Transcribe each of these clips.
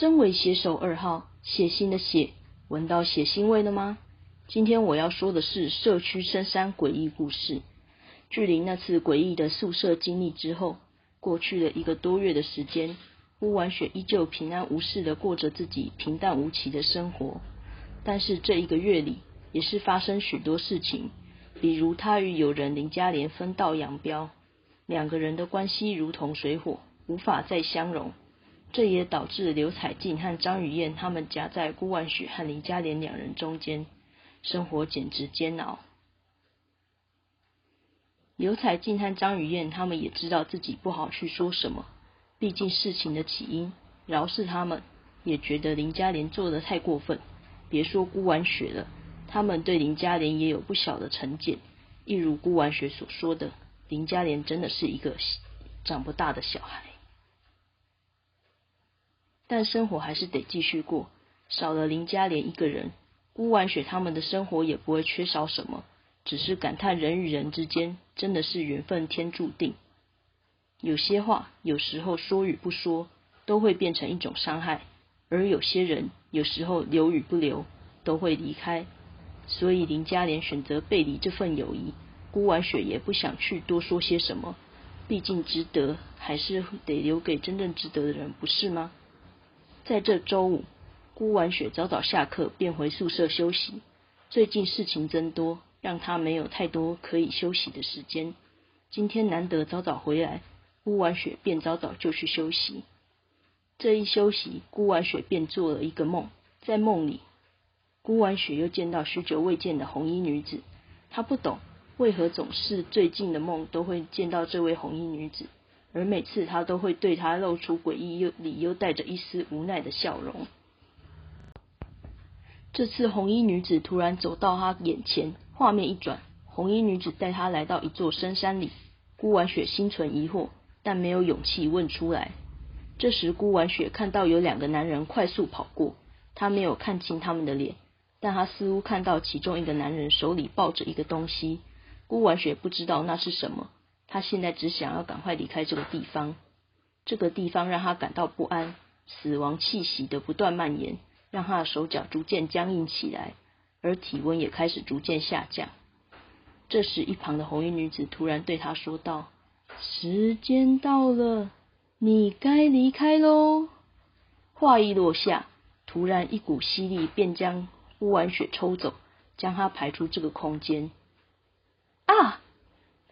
身为写手二号，血腥的血，闻到血腥味了吗？今天我要说的是社区深山诡异故事。距离那次诡异的宿舍经历之后，过去了一个多月的时间，乌婉雪依旧平安无事的过着自己平淡无奇的生活。但是这一个月里，也是发生许多事情，比如她与友人林嘉莲分道扬镳，两个人的关系如同水火，无法再相容。这也导致刘彩静和张雨燕他们夹在顾万雪和林嘉莲两人中间，生活简直煎熬。刘彩静和张雨燕他们也知道自己不好去说什么，毕竟事情的起因，饶是他们也觉得林嘉莲做的太过分。别说顾婉雪了，他们对林嘉莲也有不小的成见。一如顾婉雪所说的，林嘉莲真的是一个长不大的小孩。但生活还是得继续过，少了林嘉莲一个人，孤婉雪他们的生活也不会缺少什么。只是感叹人与人之间真的是缘分天注定，有些话有时候说与不说都会变成一种伤害，而有些人有时候留与不留都会离开。所以林嘉莲选择背离这份友谊，孤婉雪也不想去多说些什么，毕竟值得还是得留给真正值得的人，不是吗？在这周五，孤婉雪早早下课便回宿舍休息。最近事情增多。让他没有太多可以休息的时间。今天难得早早回来，孤婉雪便早早就去休息。这一休息，孤婉雪便做了一个梦。在梦里，孤婉雪又见到许久未见的红衣女子。她不懂为何总是最近的梦都会见到这位红衣女子，而每次她都会对她露出诡异又里又带着一丝无奈的笑容。这次红衣女子突然走到她眼前。画面一转，红衣女子带他来到一座深山里。孤婉雪心存疑惑，但没有勇气问出来。这时，孤婉雪看到有两个男人快速跑过，她没有看清他们的脸，但她似乎看到其中一个男人手里抱着一个东西。孤婉雪不知道那是什么，他现在只想要赶快离开这个地方。这个地方让他感到不安，死亡气息的不断蔓延，让他的手脚逐渐僵硬起来。而体温也开始逐渐下降。这时，一旁的红衣女子突然对他说道：“时间到了，你该离开喽。”话一落下，突然一股吸力便将顾婉雪抽走，将他排出这个空间。啊！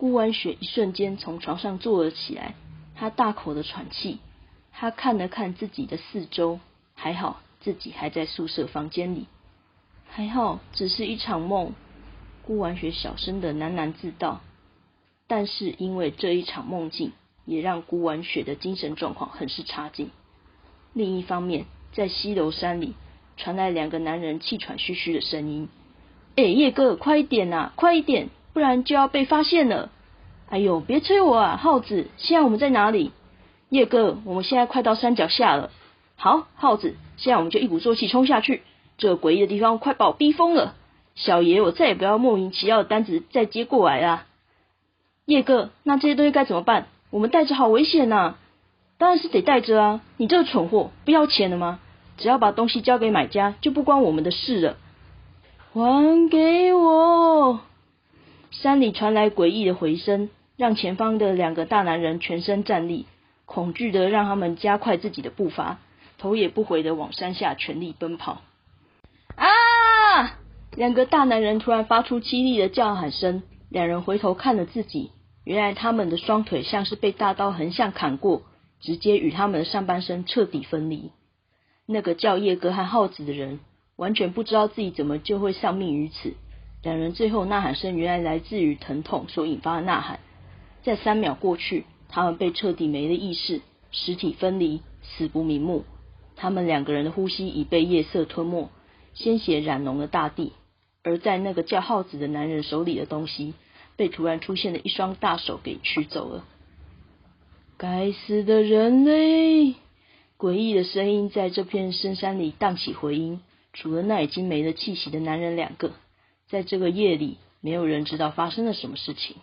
顾婉雪一瞬间从床上坐了起来，她大口的喘气。她看了看自己的四周，还好自己还在宿舍房间里。还好，只是一场梦。顾婉雪小声的喃喃自道。但是因为这一场梦境，也让顾婉雪的精神状况很是差劲。另一方面，在西楼山里传来两个男人气喘吁吁的声音：“哎，叶哥，快一点呐，快一点，不然就要被发现了！”哎呦，别催我啊，耗子！现在我们在哪里？叶哥，我们现在快到山脚下了。好，耗子，现在我们就一鼓作气冲下去。这诡异的地方快把我逼疯了，小爷，我再也不要莫名其妙的单子再接过来啦。叶哥，那这些东西该怎么办？我们带着好危险呐！当然是得带着啊！你这个蠢货，不要钱了吗？只要把东西交给买家，就不关我们的事了。还给我！山里传来诡异的回声，让前方的两个大男人全身战栗，恐惧的让他们加快自己的步伐，头也不回的往山下全力奔跑。啊！两个大男人突然发出凄厉的叫喊声，两人回头看了自己，原来他们的双腿像是被大刀横向砍过，直接与他们的上半身彻底分离。那个叫叶哥和耗子的人完全不知道自己怎么就会丧命于此。两人最后呐喊声原来来自于疼痛所引发的呐喊。在三秒过去，他们被彻底没了意识，实体分离，死不瞑目。他们两个人的呼吸已被夜色吞没。鲜血染浓了大地，而在那个叫耗子的男人手里的东西，被突然出现的一双大手给取走了。该死的人类！诡异的声音在这片深山里荡起回音。除了那已经没了气息的男人两个，在这个夜里，没有人知道发生了什么事情。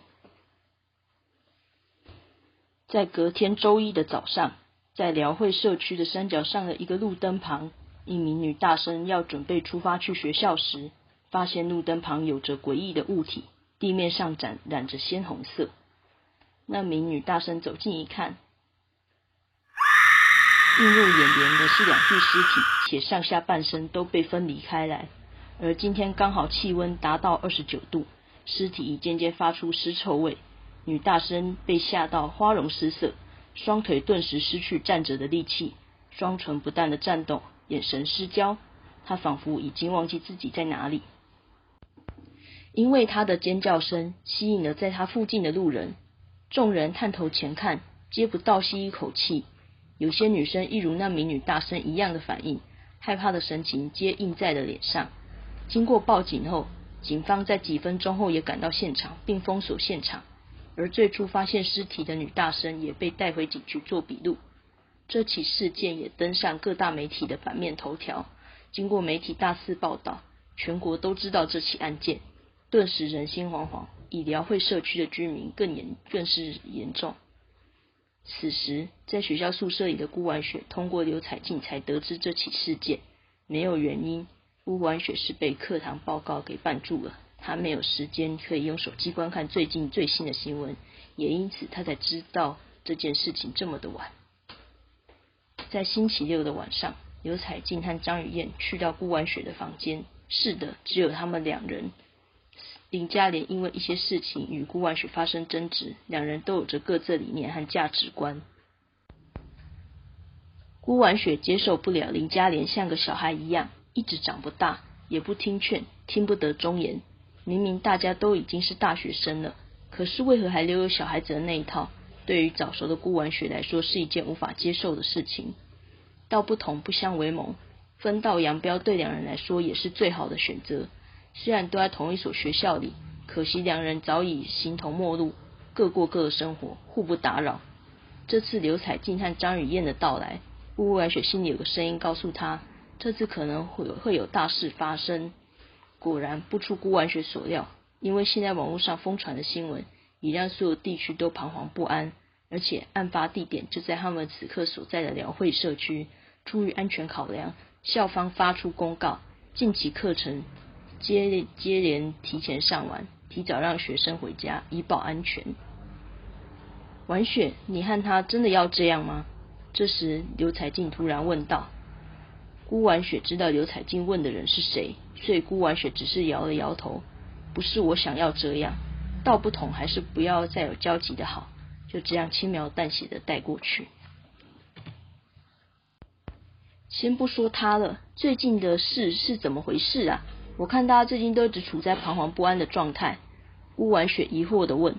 在隔天周一的早上，在辽汇社区的山脚上的一个路灯旁，一名女大生要准备出发去学校时，发现路灯旁有着诡异的物体，地面上染染着鲜红色。那名女大生走近一看，映入眼帘的是两具尸体，且上下半身都被分离开来。而今天刚好气温达到二十九度，尸体已渐渐发出尸臭味。女大生被吓到花容失色。双腿顿时失去站着的力气，双唇不断的颤动，眼神失焦。他仿佛已经忘记自己在哪里。因为他的尖叫声吸引了在他附近的路人，众人探头前看，皆不倒吸一口气。有些女生一如那名女大生一样的反应，害怕的神情皆印在了脸上。经过报警后，警方在几分钟后也赶到现场，并封锁现场。而最初发现尸体的女大生也被带回警局做笔录。这起事件也登上各大媒体的版面头条。经过媒体大肆报道，全国都知道这起案件，顿时人心惶惶。以辽会社区的居民更严更是严重。此时，在学校宿舍里的顾婉雪通过刘彩静才得知这起事件，没有原因，顾婉雪是被课堂报告给绊住了。他没有时间可以用手机观看最近最新的新闻，也因此他才知道这件事情这么的晚。在星期六的晚上，刘彩静和张雨燕去到顾婉雪的房间。是的，只有他们两人。林嘉莲因为一些事情与顾婉雪发生争执，两人都有着各自理念和价值观。顾婉雪接受不了林嘉莲像个小孩一样，一直长不大，也不听劝，听不得忠言。明明大家都已经是大学生了，可是为何还留有小孩子的那一套？对于早熟的顾婉雪来说，是一件无法接受的事情。道不同不相为谋，分道扬镳对两人来说也是最好的选择。虽然都在同一所学校里，可惜两人早已形同陌路，各过各的生活，互不打扰。这次刘彩静和张雨燕的到来，顾婉雪心里有个声音告诉她，这次可能会有会有大事发生。果然不出顾婉雪所料，因为现在网络上疯传的新闻，已让所有地区都彷徨不安。而且案发地点就在他们此刻所在的辽汇社区。出于安全考量，校方发出公告，近期课程接接连提前上完，提早让学生回家，以保安全。婉雪，你和他真的要这样吗？这时刘才静突然问道。孤婉雪知道刘彩静问的人是谁，所以孤婉雪只是摇了摇头，不是我想要这样，道不同还是不要再有交集的好，就这样轻描淡写的带过去。先不说他了，最近的事是怎么回事啊？我看大家最近都一直处在彷徨不安的状态。孤婉雪疑惑的问：“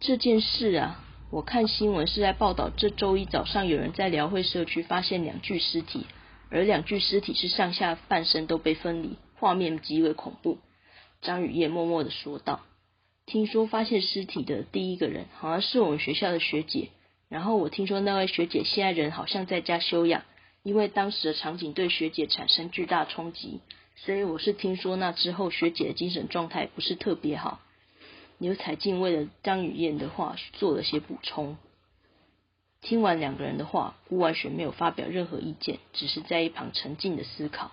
这件事啊，我看新闻是在报道，这周一早上有人在辽汇社区发现两具尸体。”而两具尸体是上下半身都被分离，画面极为恐怖。张雨燕默默的说道：“听说发现尸体的第一个人好像是我们学校的学姐，然后我听说那位学姐现在人好像在家休养，因为当时的场景对学姐产生巨大冲击，所以我是听说那之后学姐的精神状态不是特别好。”刘彩静为了张雨燕的话做了些补充。听完两个人的话，顾婉雪没有发表任何意见，只是在一旁沉静的思考。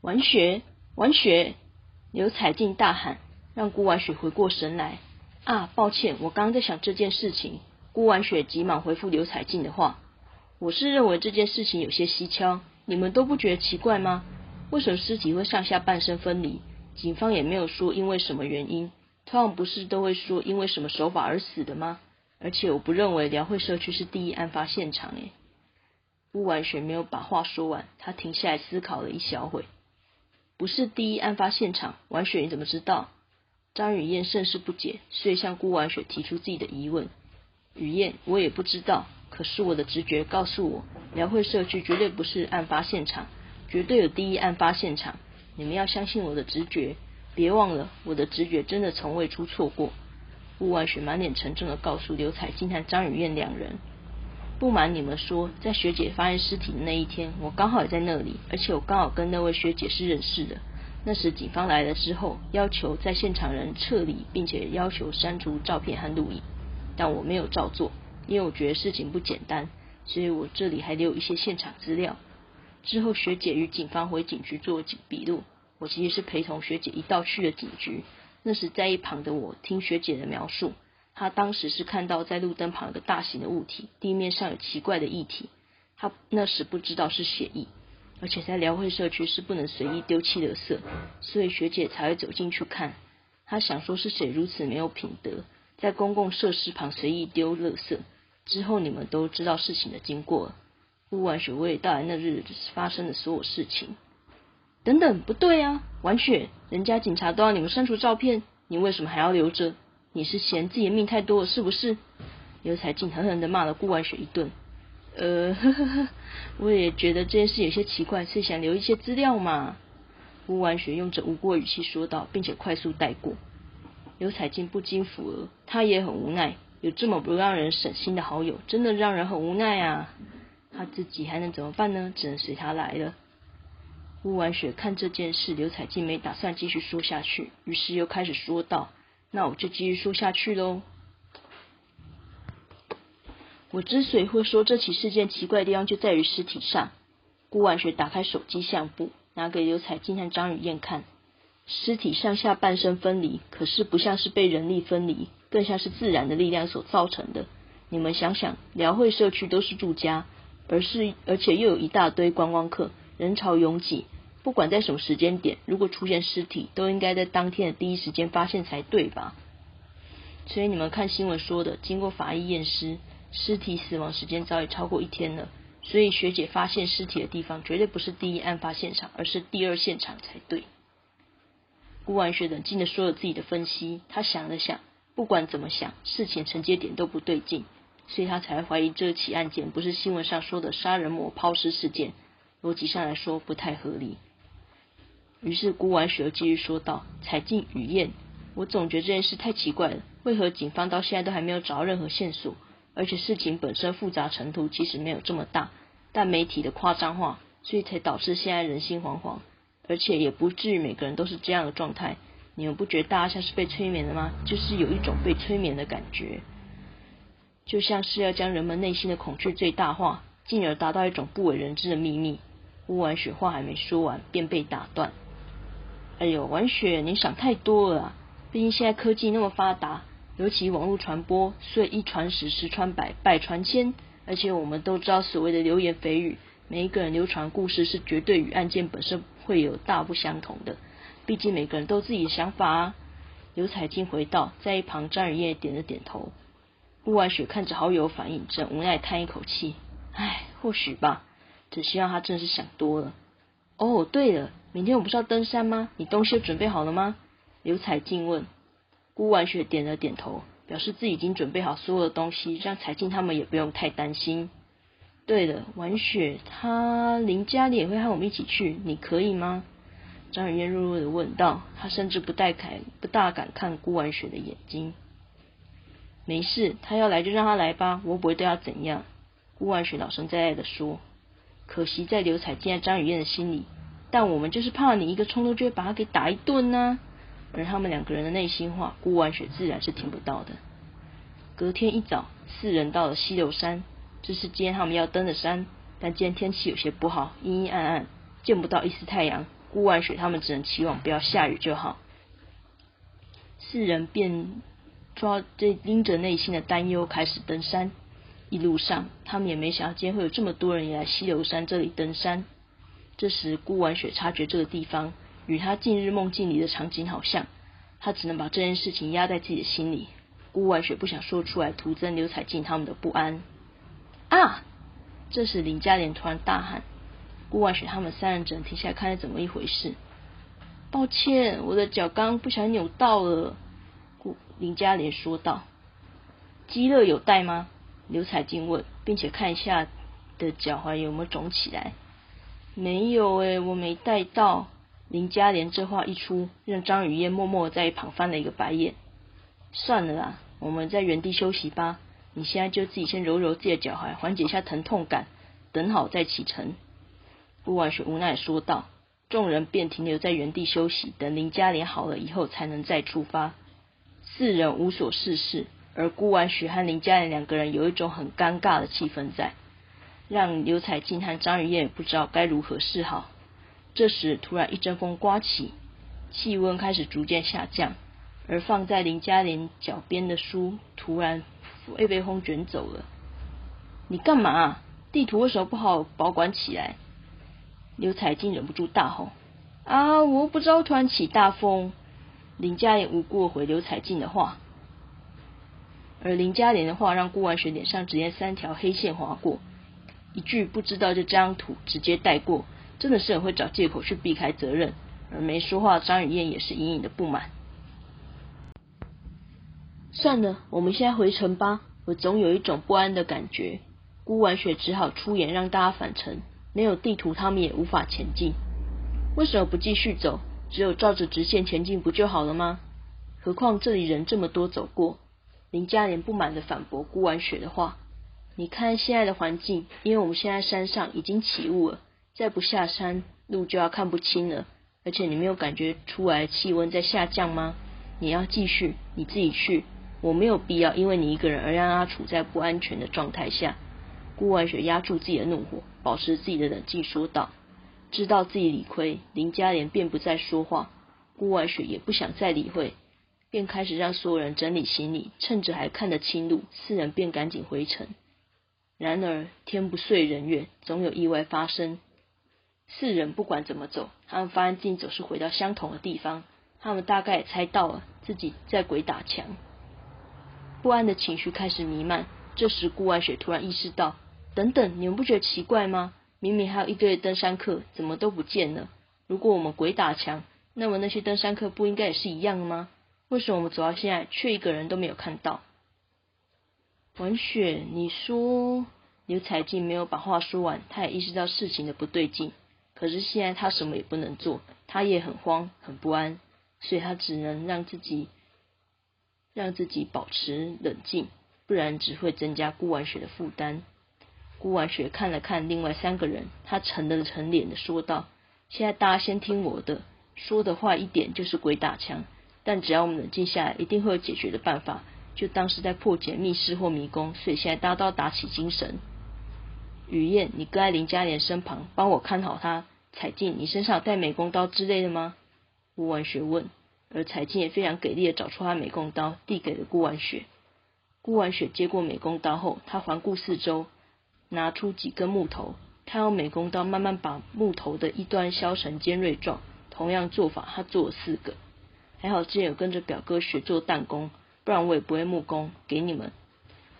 婉雪，婉雪！刘彩静大喊，让顾婉雪回过神来。啊，抱歉，我刚刚在想这件事情。顾婉雪急忙回复刘彩静的话：“我是认为这件事情有些蹊跷，你们都不觉得奇怪吗？为什么尸体会上下半身分离？警方也没有说因为什么原因，通常不是都会说因为什么手法而死的吗？”而且我不认为辽会社区是第一案发现场。诶，不完全没有把话说完，他停下来思考了一小会。不是第一案发现场，婉雪你怎么知道？张雨燕甚是不解，所以向顾婉雪提出自己的疑问。雨燕，我也不知道，可是我的直觉告诉我，辽会社区绝对不是案发现场，绝对有第一案发现场。你们要相信我的直觉，别忘了我的直觉真的从未出错过。顾万雪满脸沉重的告诉刘彩金和张雨燕两人：“不瞒你们说，在学姐发现尸体的那一天，我刚好也在那里，而且我刚好跟那位学姐是认识的。那时警方来了之后，要求在现场人撤离，并且要求删除照片和录影，但我没有照做，因为我觉得事情不简单。所以我这里还留有一些现场资料。之后学姐与警方回警局做笔录，我其实是陪同学姐一道去了警局。那时在一旁的我听学姐的描述，她当时是看到在路灯旁有个大型的物体，地面上有奇怪的液体，她那时不知道是血液，而且在辽会社区是不能随意丢弃垃圾，所以学姐才会走进去看。她想说是谁如此没有品德，在公共设施旁随意丢垃圾。之后你们都知道事情的经过了，乌完雪为带来那日发生的所有事情。等等，不对啊，完雪，人家警察都要你们删除照片，你为什么还要留着？你是嫌自己的命太多了是不是？刘彩静狠狠的骂了顾婉雪一顿。呃，呵呵呵，我也觉得这件事有些奇怪，是想留一些资料嘛。顾婉雪用着无辜语气说道，并且快速带过。刘彩静不禁抚额，她也很无奈，有这么不让人省心的好友，真的让人很无奈啊。她自己还能怎么办呢？只能随他来了。乌完雪看这件事，刘彩静没打算继续说下去，于是又开始说道：“那我就继续说下去喽。我之所以会说这起事件奇怪的地方，就在于尸体上。”顾婉雪打开手机相簿，拿给刘彩静和张雨燕看。尸体上下半身分离，可是不像是被人力分离，更像是自然的力量所造成的。你们想想，辽汇社区都是住家，而是而且又有一大堆观光客。人潮拥挤，不管在什么时间点，如果出现尸体，都应该在当天的第一时间发现才对吧？所以你们看新闻说的，经过法医验尸，尸体死亡时间早已超过一天了。所以学姐发现尸体的地方绝对不是第一案发现场，而是第二现场才对。顾婉雪冷静的说了自己的分析，她想了想，不管怎么想，事情承接点都不对劲，所以她才怀疑这起案件不是新闻上说的杀人魔抛尸事件。逻辑上来说不太合理。于是顾婉雪又继续说道：“彩静、雨燕，我总觉得这件事太奇怪了。为何警方到现在都还没有找到任何线索？而且事情本身复杂程度其实没有这么大，但媒体的夸张化，所以才导致现在人心惶惶。而且也不至于每个人都是这样的状态。你们不觉得大家像是被催眠了吗？就是有一种被催眠的感觉，就像是要将人们内心的恐惧最大化，进而达到一种不为人知的秘密。”乌婉雪话还没说完，便被打断。哎呦，婉雪，你想太多了。毕竟现在科技那么发达，尤其网络传播，所以一传十，十传百，百传千。而且我们都知道，所谓的流言蜚语，每一个人流传故事是绝对与案件本身会有大不相同的。毕竟每个人都有自己的想法啊。刘彩金回道，在一旁张雨燕点了点头。乌婉雪看着好友反应，正无奈叹一口气：唉，或许吧。只希望他真是想多了。哦，对了，明天我不是要登山吗？你东西准备好了吗？刘彩静问。顾婉雪点了点头，表示自己已经准备好所有的东西，让彩静他们也不用太担心。对了，婉雪，他林家里也会和我们一起去，你可以吗？张雨燕弱弱的问道。他甚至不带看，不大敢看顾婉雪的眼睛。没事，他要来就让他来吧，我不会对他怎样。顾婉雪老神在在的说。可惜在刘彩静、张雨燕的心里，但我们就是怕你一个冲动就会把他给打一顿呢。而他们两个人的内心话，顾婉雪自然是听不到的。隔天一早，四人到了西流山，这是今天他们要登的山。但今天天气有些不好，阴阴暗暗，见不到一丝太阳。顾婉雪他们只能期望不要下雨就好。四人便抓这拎着内心的担忧开始登山。一路上，他们也没想到今天会有这么多人也来西流山这里登山。这时，顾婉雪察觉这个地方与他近日梦境里的场景好像，他只能把这件事情压在自己的心里。顾婉雪不想说出来，徒增刘彩静他们的不安。啊！这时林嘉莲突然大喊：“顾婉雪他们三人只能停下来看是怎么一回事。”抱歉，我的脚刚不小心扭到了。顾林嘉莲说道：“积乐有带吗？”刘彩静问，并且看一下的脚踝有没有肿起来。没有诶，我没带到。林嘉莲这话一出，让张雨燕默默在一旁翻了一个白眼。算了啦，我们在原地休息吧。你现在就自己先揉揉自己的脚踝，缓解一下疼痛感，等好再启程。顾婉雪无奈说道。众人便停留在原地休息，等林嘉莲好了以后才能再出发。四人无所事事。而顾婉雪和林佳玲两个人有一种很尴尬的气氛在。让刘彩静和张雨燕也不知道该如何是好。这时，突然一阵风刮起，气温开始逐渐下降，而放在林嘉玲脚边的书突然被被风卷走了。你干嘛？地图为什么不好保管起来？刘彩静忍不住大吼：“啊！我不知道突然起大风。”林嘉莲无故回刘彩静的话，而林嘉莲的话让顾万雪脸上直接三条黑线划过，一句不知道就这张图直接带过，真的是很会找借口去避开责任。而没说话张雨燕也是隐隐的不满。算了，我们现在回城吧，我总有一种不安的感觉。顾婉雪只好出言让大家返程，没有地图他们也无法前进。为什么不继续走？只有照着直线前进不就好了吗？何况这里人这么多，走过。林嘉莲不满的反驳顾婉雪的话：“你看现在的环境，因为我们现在山上已经起雾了，再不下山，路就要看不清了。而且你没有感觉出来气温在下降吗？你要继续，你自己去，我没有必要因为你一个人而让他处在不安全的状态下。”顾婉雪压住自己的怒火，保持自己的冷静，说道。知道自己理亏，林嘉莲便不再说话。顾婉雪也不想再理会，便开始让所有人整理行李。趁着还看得清路，四人便赶紧回城。然而天不遂人愿，总有意外发生。四人不管怎么走，他们发现自己总是回到相同的地方。他们大概猜到了自己在鬼打墙，不安的情绪开始弥漫。这时顾万雪突然意识到：等等，你们不觉得奇怪吗？明明还有一堆登山客，怎么都不见了？如果我们鬼打墙，那么那些登山客不应该也是一样的吗？为什么我们走到现在，却一个人都没有看到？文雪，你说刘彩静没有把话说完，他也意识到事情的不对劲。可是现在他什么也不能做，他也很慌很不安，所以他只能让自己让自己保持冷静，不然只会增加顾婉雪的负担。顾婉雪看了看另外三个人，他沉了沉脸的说道：“现在大家先听我的，说的话一点就是鬼打墙，但只要我们冷静下来，一定会有解决的办法。就当是在破解密室或迷宫，所以现在大刀打起精神。”雨燕，你跟在林嘉莲身旁，帮我看好她。彩静，你身上带美工刀之类的吗？顾婉雪问。而彩静也非常给力的找出他美工刀，递给了顾婉雪。顾婉雪接过美工刀后，他环顾四周。拿出几根木头，他用美工刀慢慢把木头的一端削成尖锐状。同样做法，他做了四个。还好之前有跟着表哥学做弹弓，不然我也不会木工。给你们。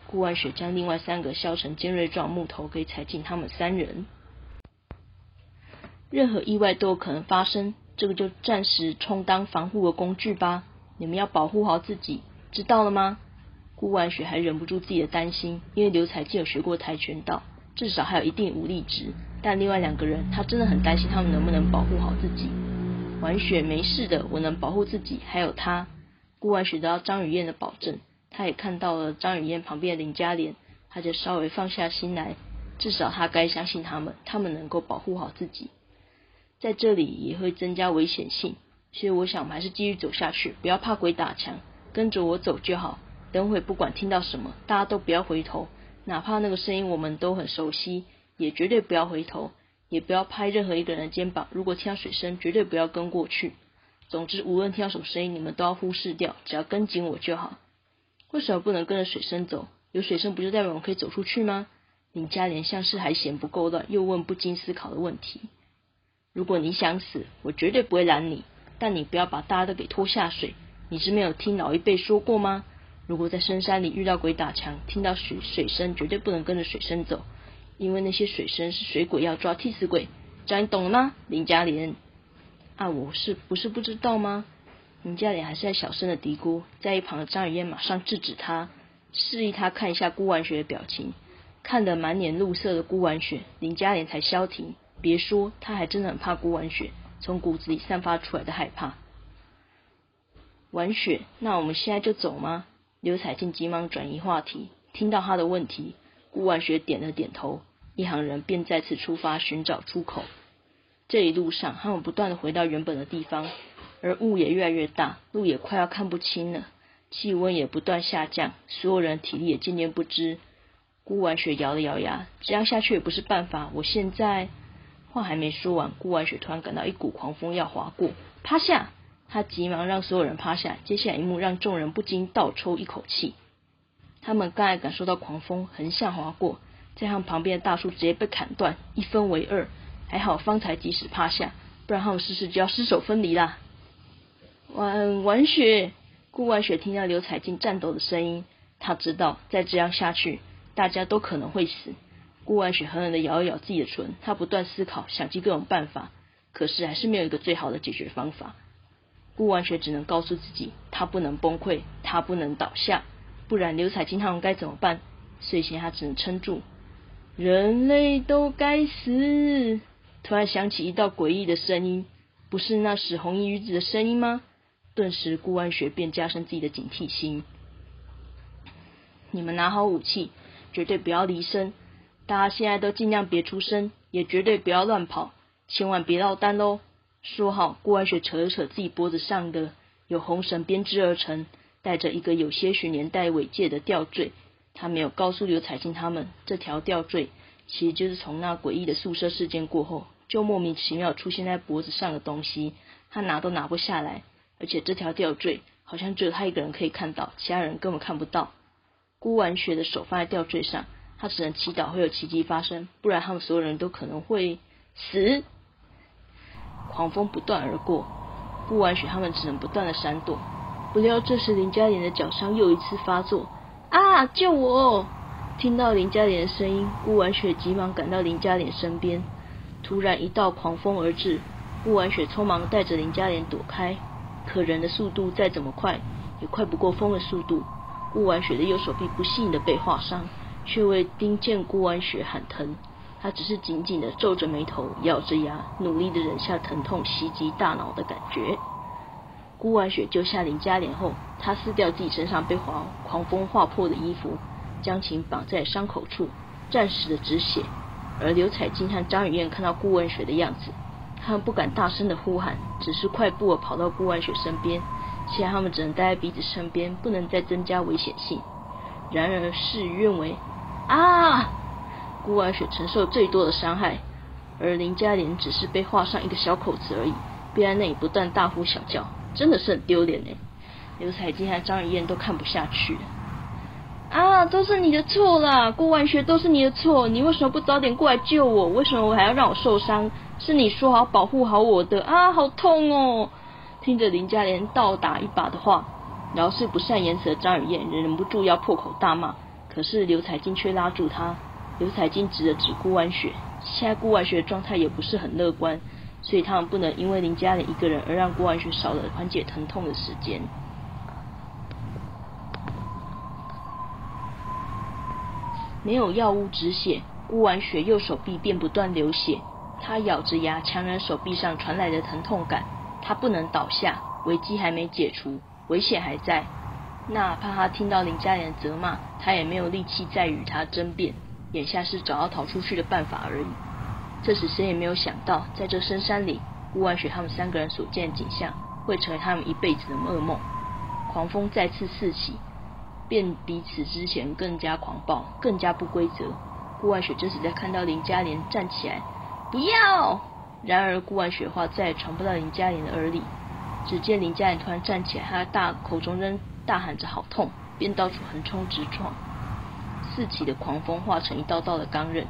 顾万雪将另外三个削成尖锐状木头给踩进他们三人。任何意外都有可能发生，这个就暂时充当防护的工具吧。你们要保护好自己，知道了吗？顾万雪还忍不住自己的担心，因为刘彩静有学过跆拳道，至少还有一定武力值。但另外两个人，他真的很担心他们能不能保护好自己。婉雪没事的，我能保护自己，还有他。顾万雪得到张雨燕的保证，他也看到了张雨燕旁边的林嘉莲，他就稍微放下心来，至少他该相信他们，他们能够保护好自己。在这里也会增加危险性，所以我想我们还是继续走下去，不要怕鬼打墙，跟着我走就好。等会不管听到什么，大家都不要回头，哪怕那个声音我们都很熟悉，也绝对不要回头，也不要拍任何一个人的肩膀。如果听到水声，绝对不要跟过去。总之，无论听到什么声音，你们都要忽视掉，只要跟紧我就好。为什么不能跟着水声走？有水声不就代表我可以走出去吗？林嘉莲像是还嫌不够乱，又问不经思考的问题。如果你想死，我绝对不会拦你，但你不要把大家都给拖下水。你是没有听老一辈说过吗？如果在深山里遇到鬼打墙，听到水水声，绝对不能跟着水声走，因为那些水生是水鬼要抓替死鬼。这样你懂了吗，林嘉莲？啊，我是不是不知道吗？林嘉莲还是在小声的嘀咕，在一旁的张雨燕马上制止他，示意他看一下顾婉雪的表情，看得满脸怒色的顾婉雪，林嘉莲才消停。别说，他还真的很怕顾婉雪，从骨子里散发出来的害怕。婉雪，那我们现在就走吗？刘彩静急忙转移话题，听到他的问题，顾婉雪点了点头，一行人便再次出发寻找出口。这一路上，他们不断的回到原本的地方，而雾也越来越大，路也快要看不清了，气温也不断下降，所有人体力也渐渐不支。顾婉雪咬了咬牙，这样下去也不是办法。我现在话还没说完，顾婉雪突然感到一股狂风要划过，趴下。他急忙让所有人趴下。接下来一幕让众人不禁倒抽一口气。他们刚才感受到狂风横向划过，在他们旁边的大树直接被砍断，一分为二。还好方才及时趴下，不然他们试试就要失手分离啦。婉婉雪，顾婉雪听到刘彩金颤抖的声音，他知道再这样下去，大家都可能会死。顾婉雪狠狠的咬了咬自己的唇，他不断思考，想尽各种办法，可是还是没有一个最好的解决方法。顾婉雪只能告诉自己，他不能崩溃，他不能倒下，不然刘彩金他们该怎么办？所以现在她只能撑住。人类都该死！突然响起一道诡异的声音，不是那使红衣女子的声音吗？顿时顾安雪便加深自己的警惕心。你们拿好武器，绝对不要离身。大家现在都尽量别出声，也绝对不要乱跑，千万别落单喽。说好，顾安雪扯了扯自己脖子上的有红绳编织而成、带着一个有些许年代尾戒的吊坠。他没有告诉刘彩金他们，这条吊坠其实就是从那诡异的宿舍事件过后，就莫名其妙出现在脖子上的东西。他拿都拿不下来，而且这条吊坠好像只有他一个人可以看到，其他人根本看不到。顾婉雪的手放在吊坠上，他只能祈祷会有奇迹发生，不然他们所有人都可能会死。狂风不断而过，顾婉雪他们只能不断的闪躲。不料这时林嘉莲的脚伤又一次发作，啊！救我！听到林嘉莲的声音，顾婉雪急忙赶到林嘉莲身边。突然一道狂风而至，顾婉雪匆忙带着林嘉莲躲开。可人的速度再怎么快，也快不过风的速度。顾婉雪的右手臂不幸的被划伤，却未听见顾婉雪喊疼。他只是紧紧的皱着眉头，咬着牙，努力的忍下疼痛袭击大脑的感觉。顾婉雪救下林嘉莲后，他撕掉自己身上被狂狂风划破的衣服，将其绑在伤口处，暂时的止血。而刘彩金和张雨燕看到顾婉雪的样子，他们不敢大声的呼喊，只是快步的跑到顾婉雪身边。现在他们只能待在彼此身边，不能再增加危险性。然而事与愿违，啊！顾婉雪承受最多的伤害，而林嘉莲只是被划上一个小口子而已，便在那里不断大呼小叫，真的是很丢脸哎！刘彩金和张雨燕都看不下去。啊，都是你的错啦，顾婉雪都是你的错，你为什么不早点过来救我？为什么我还要让我受伤？是你说好保护好我的啊，好痛哦！听着林嘉莲倒打一把的话，饶是不善言辞的张雨燕忍不住要破口大骂，可是刘彩金却拉住她。刘彩金指了指顾万雪，现在顾万雪的状态也不是很乐观，所以他们不能因为林嘉莲一个人而让顾万雪少了缓解疼痛的时间。没有药物止血，顾万雪右手臂便不断流血。他咬着牙强忍手臂上传来的疼痛感，他不能倒下，危机还没解除，危险还在。哪怕他听到林嘉莲责骂，他也没有力气再与他争辩。眼下是找到逃出去的办法而已。这时谁也没有想到，在这深山里，顾万雪他们三个人所见景象，会成为他们一辈子的噩梦。狂风再次四起，便比此之前更加狂暴，更加不规则。顾万雪这时在看到林嘉莲站起来，不要！然而顾万雪话再也传不到林嘉莲的耳里。只见林嘉莲突然站起来，她大口中仍大喊着好痛，便到处横冲直撞。四起的狂风化成一道道的钢刃，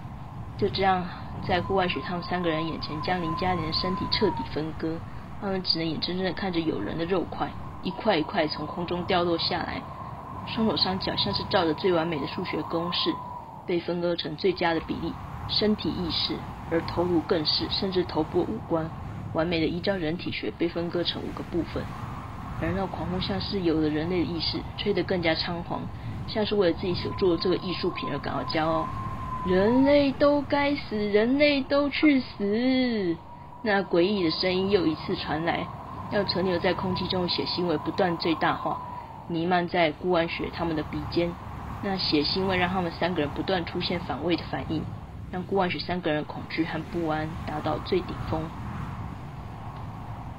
就这样在顾外雪他们三个人眼前，将林嘉玲的身体彻底分割。他们只能眼睁睁的看着有人的肉块一块一块从空中掉落下来，双手双脚像是照着最完美的数学公式被分割成最佳的比例，身体意识，而头颅更是，甚至头部五官完美的依照人体学被分割成五个部分。而那狂风像是有了人类的意识，吹得更加猖狂。像是为了自己所做的这个艺术品而感到骄傲。人类都该死，人类都去死！那诡异的声音又一次传来，让存留在空气中的血腥味不断最大化，弥漫在顾安雪他们的鼻尖。那血腥味让他们三个人不断出现反胃的反应，让顾安雪三个人恐惧和不安达到最顶峰。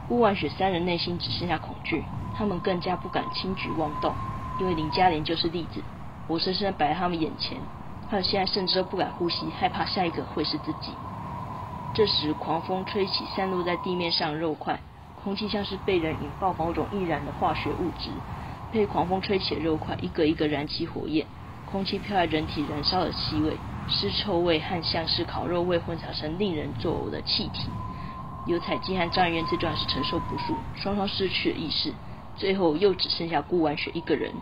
顾安雪三人内心只剩下恐惧，他们更加不敢轻举妄动。因为林嘉莲就是例子，活生生摆在他们眼前。他现在甚至都不敢呼吸，害怕下一个会是自己。这时，狂风吹起散落在地面上肉块，空气像是被人引爆某种易燃的化学物质。被狂风吹起的肉块一个一个燃起火焰，空气飘来人体燃烧的气味，尸臭味和像是烤肉味混杂成令人作呕的气体。刘彩金和张元这段是承受不住，双双失去了意识，最后又只剩下顾婉雪一个人。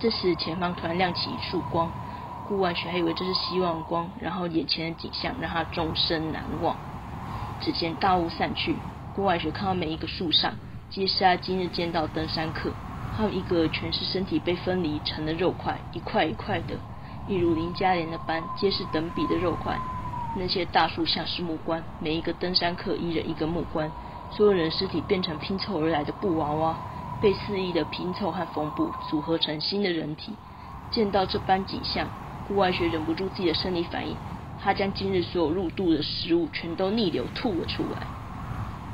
这时前方突然亮起一束光，顾婉雪还以为这是希望光，然后眼前的景象让她终身难忘。只见大雾散去，顾婉雪看到每一个树上。皆是他今日见到登山客，还有一个全是身体被分离成了肉块，一块一块的，一如林佳莲的般，皆是等比的肉块。那些大树像是木棺，每一个登山客一人一个木棺，所有人尸体变成拼凑而来的布娃娃，被肆意的拼凑和缝补，组合成新的人体。见到这般景象，顾外学忍不住自己的生理反应，他将今日所有入肚的食物全都逆流吐了出来。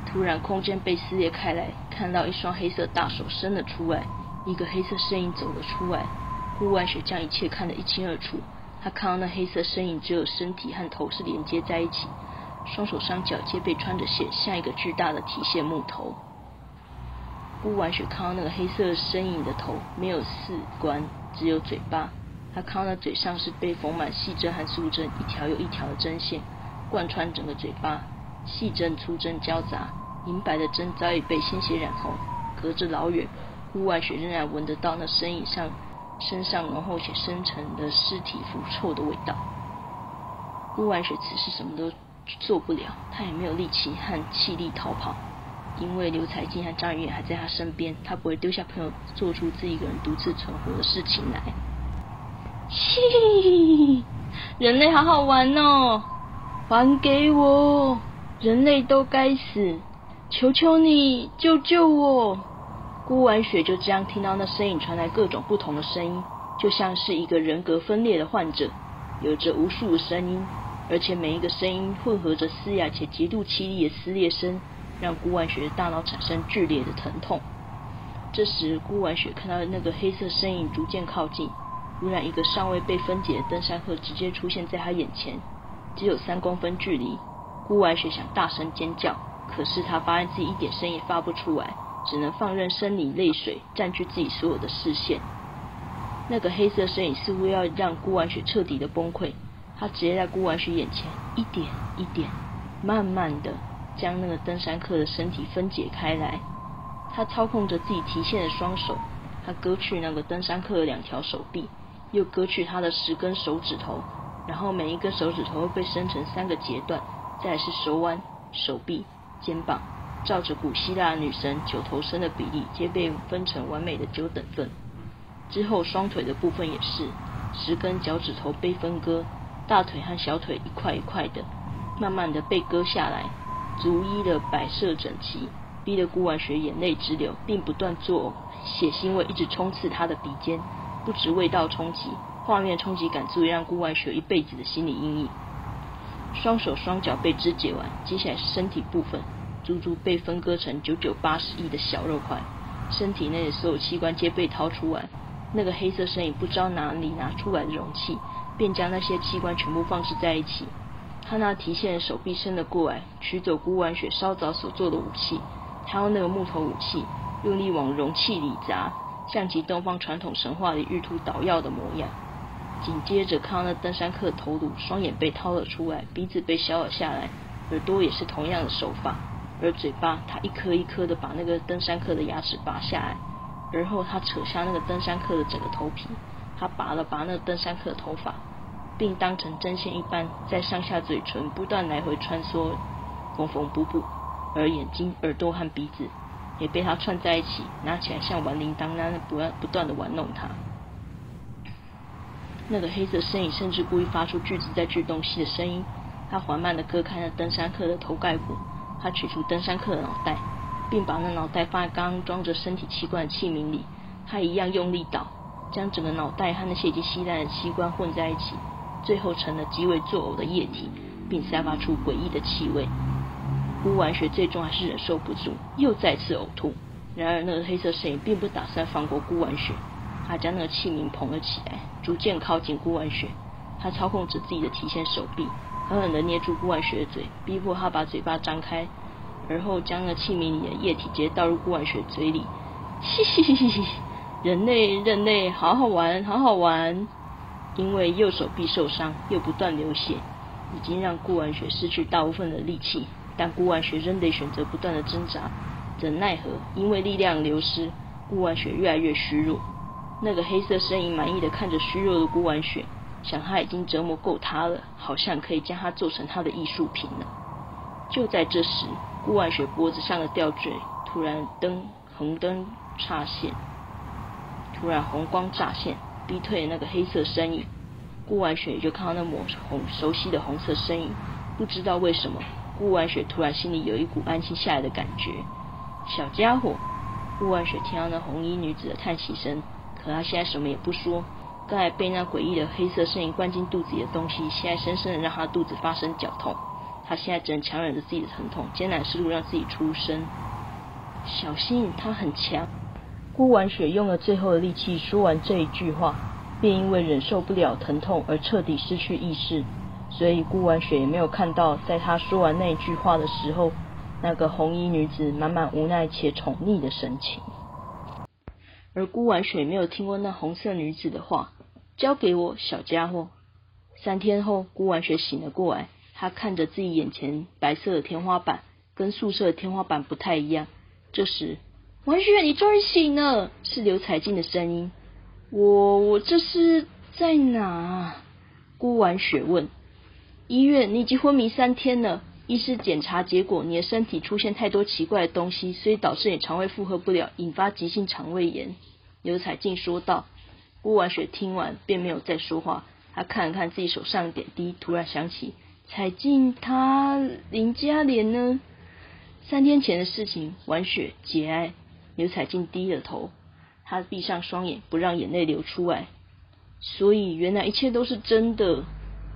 突然，空间被撕裂开来，看到一双黑色大手伸了出来，一个黑色身影走了出来。顾万雪将一切看得一清二楚，他看到那黑色身影只有身体和头是连接在一起，双手双脚皆被穿着线，像一个巨大的提线木头。顾万雪看到那个黑色身影的头没有四官，只有嘴巴，他看到嘴上是被缝满细针和粗针，一条又一条的针线贯穿整个嘴巴，细针粗针交杂。银白的针早已被鲜血染红，隔着老远，顾万雪仍然闻得到那身影上身上浓厚且深沉的尸体腐臭的味道。顾万雪此时什么都做不了，他也没有力气和气力逃跑，因为刘彩金和张雨远还在他身边，他不会丢下朋友做出自己一个人独自存活的事情来。嘻，人类好好玩哦，还给我，人类都该死。求求你救救我！顾婉雪就这样听到那声音传来各种不同的声音，就像是一个人格分裂的患者，有着无数的声音，而且每一个声音混合着嘶哑且极度凄厉的撕裂声，让顾婉雪的大脑产生剧烈的疼痛。这时，顾婉雪看到那个黑色身影逐渐靠近，忽然一个尚未被分解的登山客直接出现在他眼前，只有三公分距离。顾婉雪想大声尖叫。可是他发现自己一点声音发不出来，只能放任生理泪水占据自己所有的视线。那个黑色身影似乎要让顾婉雪彻底的崩溃，他直接在顾婉雪眼前一点一点，慢慢的将那个登山客的身体分解开来。他操控着自己提线的双手，他割去那个登山客的两条手臂，又割去他的十根手指头，然后每一根手指头被伸成三个截段，再是手腕、手臂。肩膀，照着古希腊女神九头身的比例，皆被分成完美的九等份。之后双腿的部分也是，十根脚趾头被分割，大腿和小腿一块一块的，慢慢的被割下来，逐一的摆设整齐，逼得顾婉雪眼泪直流，并不断作呕，血腥味一直冲刺她的鼻尖，不止味道冲击，画面冲击感足以让顾婉雪一辈子的心理阴影。双手双脚被肢解完，接下来是身体部分，足足被分割成九九八十亿的小肉块，身体内的所有器官皆被掏出完。那个黑色身影不知道哪里拿出来的容器，便将那些器官全部放置在一起。他那提线的手臂伸了过来，取走顾婉雪稍早所做的武器。他用那个木头武器，用力往容器里砸，像极东方传统神话里玉兔捣药的模样。紧接着，看到那登山客头颅、双眼被掏了出来，鼻子被削了下来，耳朵也是同样的手法，而嘴巴，他一颗一颗的把那个登山客的牙齿拔下来，而后他扯下那个登山客的整个头皮，他拔了拔那个登山客的头发，并当成针线一般在上下嘴唇不断来回穿梭，缝缝补补，而眼睛、耳朵和鼻子也被他串在一起，拿起来像玩铃铛那样不断不断的玩弄他。那个黑色身影甚至故意发出锯子在锯东西的声音。他缓慢地割开了登山客的头盖骨，他取出登山客的脑袋，并把那脑袋放在刚刚装着身体器官的器皿里。他一样用力倒，将整个脑袋和那些已经吸烂的器官混在一起，最后成了极为作呕的液体，并散发出诡异的气味。乌完雪最终还是忍受不住，又再次呕吐。然而，那个黑色身影并不打算放过顾完雪。他将那个器皿捧了起来，逐渐靠近顾婉雪。他操控着自己的提线手臂，狠狠地捏住顾婉雪的嘴，逼迫她把嘴巴张开，而后将那器皿里的液体直接倒入顾婉雪嘴里。嘻嘻嘻嘻，人类，人类，好好玩，好好玩。因为右手臂受伤，又不断流血，已经让顾婉雪失去大部分的力气。但顾婉雪仍得选择不断的挣扎，怎奈何？因为力量流失，顾婉雪越来越虚弱。那个黑色身影满意的看着虚弱的顾婉雪。想他已经折磨够他了，好像可以将他做成他的艺术品了。就在这时，顾万雪脖子上的吊坠突然灯红灯插线，突然红光乍现，逼退了那个黑色身影。顾万雪就看到那抹红熟悉的红色身影，不知道为什么，顾万雪突然心里有一股安心下来的感觉。小家伙，顾万雪听到那红衣女子的叹息声，可她现在什么也不说。刚才被那诡异的黑色身影灌进肚子里的东西，现在深深的让她肚子发生绞痛。她现在只能强忍着自己的疼痛，艰难试图让自己出声。小心，他很强。顾婉雪用了最后的力气说完这一句话，便因为忍受不了疼痛而彻底失去意识。所以顾婉雪也没有看到，在他说完那句话的时候，那个红衣女子满满无奈且宠溺的神情。而顾婉雪没有听过那红色女子的话。交给我，小家伙。三天后，顾婉雪醒了过来，她看着自己眼前白色的天花板，跟宿舍的天花板不太一样。这时，婉雪，你终于醒了，是刘彩静的声音。我，我这是在哪？顾婉雪问。医院，你已经昏迷三天了。医师检查结果，你的身体出现太多奇怪的东西，所以导致你肠胃负荷不了，引发急性肠胃炎。刘彩静说道。顾婉雪听完，便没有再说话。她看了看自己手上的点滴，突然想起彩静，她林嘉莲呢？三天前的事情，婉雪节哀。刘彩静低了头，她闭上双眼，不让眼泪流出来。所以，原来一切都是真的。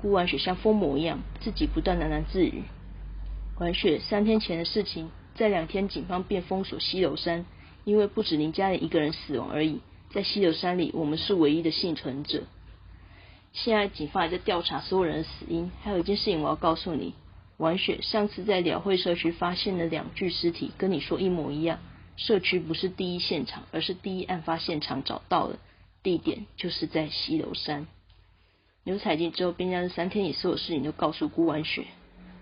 顾婉雪像疯魔一样，自己不断喃喃自语。婉雪，三天前的事情，在两天，警方便封锁西楼山，因为不止林嘉莲一个人死亡而已。在溪流山里，我们是唯一的幸存者。现在警方还在调查所有人的死因。还有一件事情我要告诉你：婉雪上次在鸟会社区发现的两具尸体，跟你说一模一样。社区不是第一现场，而是第一案发现场找到了，地点就是在溪流山。刘彩静之后便将这三天里所有事情都告诉顾婉雪。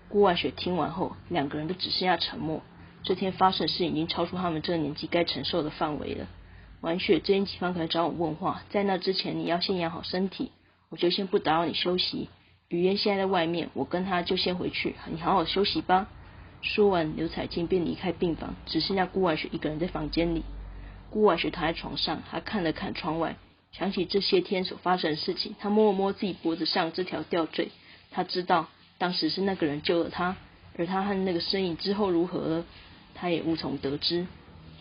顾婉雪听完后，两个人都只剩下沉默。这天发生的事已经超出他们这个年纪该承受的范围了。婉雪，这天警方可能找我问话，在那之前你要先养好身体，我就先不打扰你休息。雨嫣现在在外面，我跟他就先回去，你好好休息吧。说完，刘彩静便离开病房，只剩下顾婉雪一个人在房间里。顾婉雪躺在床上，她看了看窗外，想起这些天所发生的事情，他摸了摸自己脖子上这条吊坠，他知道当时是那个人救了他，而他和那个身影之后如何了，她也无从得知。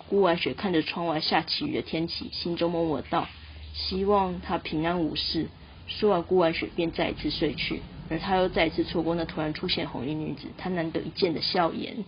顾婉雪看着窗外下起雨的天气，心中默默道：“希望他平安无事。”说完，顾婉雪便再一次睡去，而他又再一次错过那突然出现红衣女子，他难得一见的笑颜。